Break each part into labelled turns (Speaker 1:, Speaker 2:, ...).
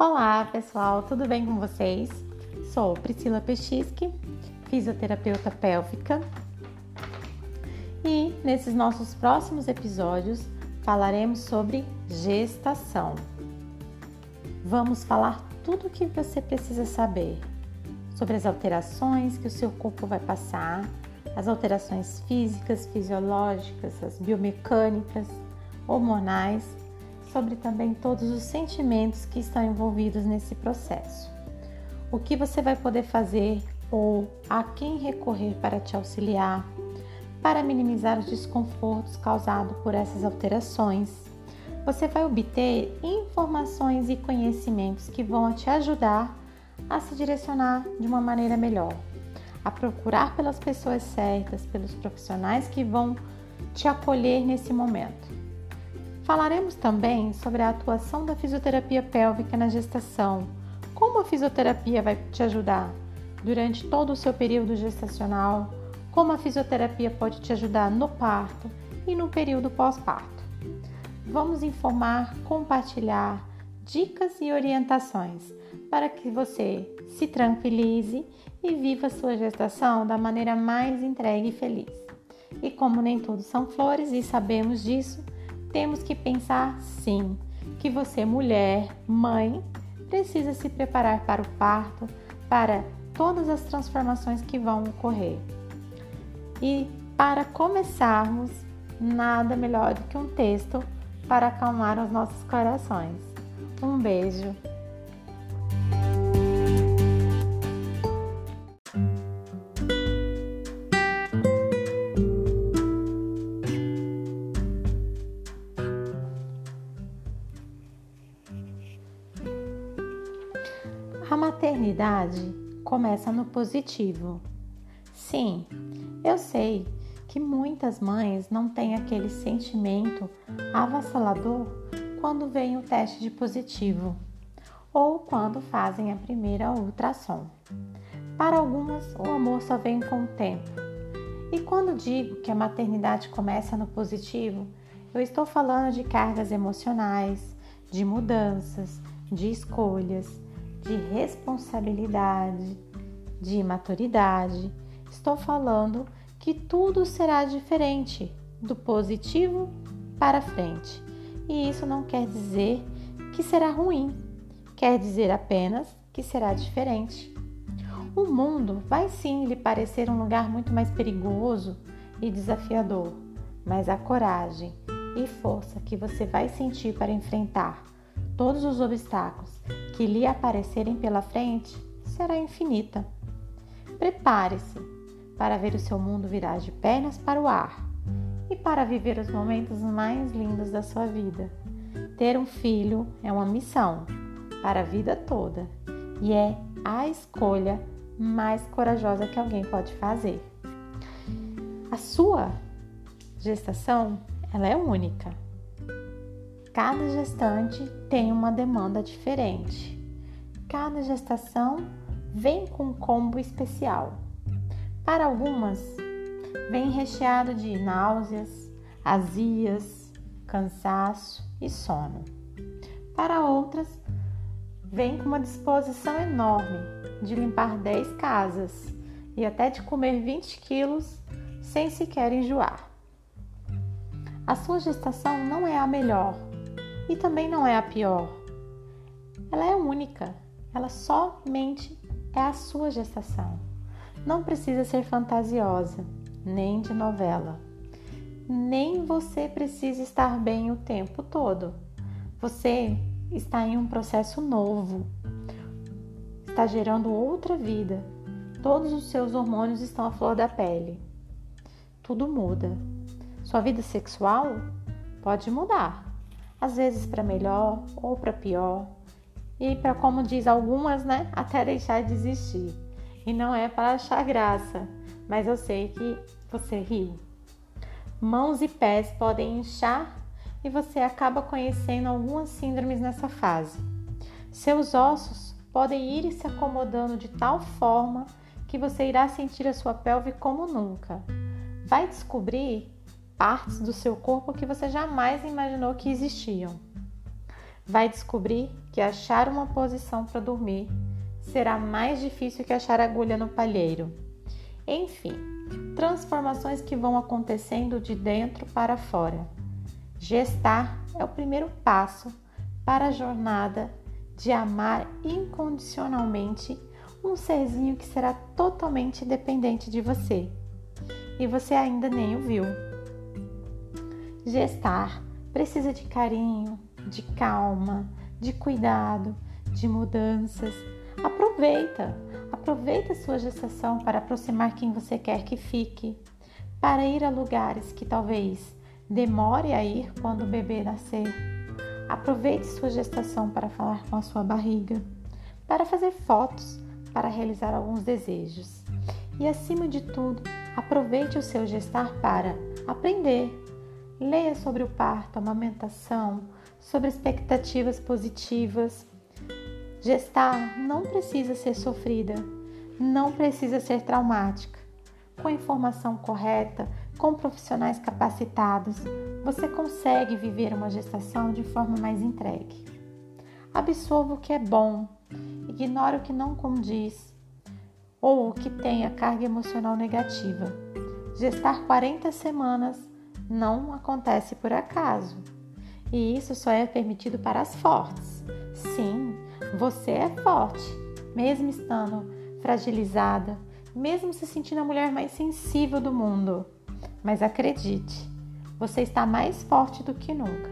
Speaker 1: Olá pessoal, tudo bem com vocês? Sou Priscila Pechiski, fisioterapeuta pélvica e nesses nossos próximos episódios falaremos sobre gestação. Vamos falar tudo o que você precisa saber sobre as alterações que o seu corpo vai passar, as alterações físicas, fisiológicas, as biomecânicas, hormonais sobre também todos os sentimentos que estão envolvidos nesse processo. O que você vai poder fazer ou a quem recorrer para te auxiliar, para minimizar os desconfortos causados por essas alterações. Você vai obter informações e conhecimentos que vão te ajudar a se direcionar de uma maneira melhor, a procurar pelas pessoas certas, pelos profissionais que vão te acolher nesse momento. Falaremos também sobre a atuação da fisioterapia pélvica na gestação. Como a fisioterapia vai te ajudar durante todo o seu período gestacional, como a fisioterapia pode te ajudar no parto e no período pós-parto. Vamos informar, compartilhar dicas e orientações para que você se tranquilize e viva sua gestação da maneira mais entregue e feliz. E como nem tudo são flores e sabemos disso, temos que pensar sim que você, mulher, mãe, precisa se preparar para o parto, para todas as transformações que vão ocorrer. E para começarmos, nada melhor do que um texto para acalmar os nossos corações. Um beijo. A maternidade começa no positivo. Sim, eu sei que muitas mães não têm aquele sentimento avassalador quando vem o teste de positivo ou quando fazem a primeira ultrassom. Para algumas, o amor só vem com o tempo. E quando digo que a maternidade começa no positivo, eu estou falando de cargas emocionais, de mudanças, de escolhas de responsabilidade, de maturidade. Estou falando que tudo será diferente do positivo para frente. E isso não quer dizer que será ruim, quer dizer apenas que será diferente. O mundo vai sim lhe parecer um lugar muito mais perigoso e desafiador, mas a coragem e força que você vai sentir para enfrentar todos os obstáculos que lhe aparecerem pela frente será infinita. Prepare-se para ver o seu mundo virar de pernas para o ar e para viver os momentos mais lindos da sua vida. Ter um filho é uma missão para a vida toda e é a escolha mais corajosa que alguém pode fazer. A sua gestação ela é única Cada gestante tem uma demanda diferente. Cada gestação vem com um combo especial. Para algumas, vem recheado de náuseas, azias, cansaço e sono. Para outras, vem com uma disposição enorme de limpar 10 casas e até de comer 20 quilos sem sequer enjoar. A sua gestação não é a melhor, e também não é a pior. Ela é única, ela somente é a sua gestação. Não precisa ser fantasiosa, nem de novela. Nem você precisa estar bem o tempo todo. Você está em um processo novo, está gerando outra vida. Todos os seus hormônios estão à flor da pele. Tudo muda. Sua vida sexual pode mudar, às vezes para melhor ou para pior, e para como diz algumas, né, até deixar de existir. E não é para achar graça, mas eu sei que você ri. Mãos e pés podem inchar e você acaba conhecendo algumas síndromes nessa fase. Seus ossos podem ir se acomodando de tal forma que você irá sentir a sua pelve como nunca. Vai descobrir partes do seu corpo que você jamais imaginou que existiam. vai descobrir que achar uma posição para dormir será mais difícil que achar agulha no palheiro. Enfim, transformações que vão acontecendo de dentro para fora. Gestar é o primeiro passo para a jornada de amar incondicionalmente um serzinho que será totalmente dependente de você. E você ainda nem o viu. Gestar precisa de carinho, de calma, de cuidado, de mudanças. Aproveita, aproveita sua gestação para aproximar quem você quer que fique, para ir a lugares que talvez demore a ir quando o bebê nascer. Aproveite sua gestação para falar com a sua barriga, para fazer fotos, para realizar alguns desejos. E acima de tudo, aproveite o seu gestar para aprender, Leia sobre o parto, amamentação, sobre expectativas positivas. Gestar não precisa ser sofrida, não precisa ser traumática. Com a informação correta, com profissionais capacitados, você consegue viver uma gestação de forma mais entregue. Absorva o que é bom, ignore o que não condiz ou o que tenha carga emocional negativa. Gestar 40 semanas não acontece por acaso. E isso só é permitido para as fortes. Sim, você é forte, mesmo estando fragilizada, mesmo se sentindo a mulher mais sensível do mundo. Mas acredite, você está mais forte do que nunca.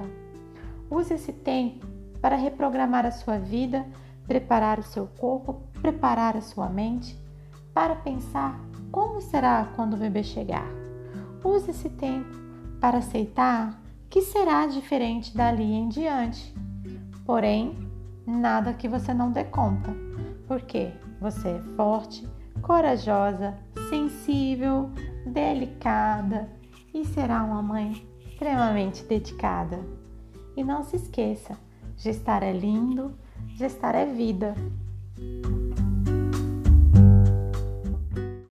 Speaker 1: Use esse tempo para reprogramar a sua vida, preparar o seu corpo, preparar a sua mente para pensar como será quando o bebê chegar. Use esse tempo para aceitar que será diferente dali em diante. Porém, nada que você não dê conta, porque você é forte, corajosa, sensível, delicada e será uma mãe extremamente dedicada. E não se esqueça, gestar é lindo, gestar é vida.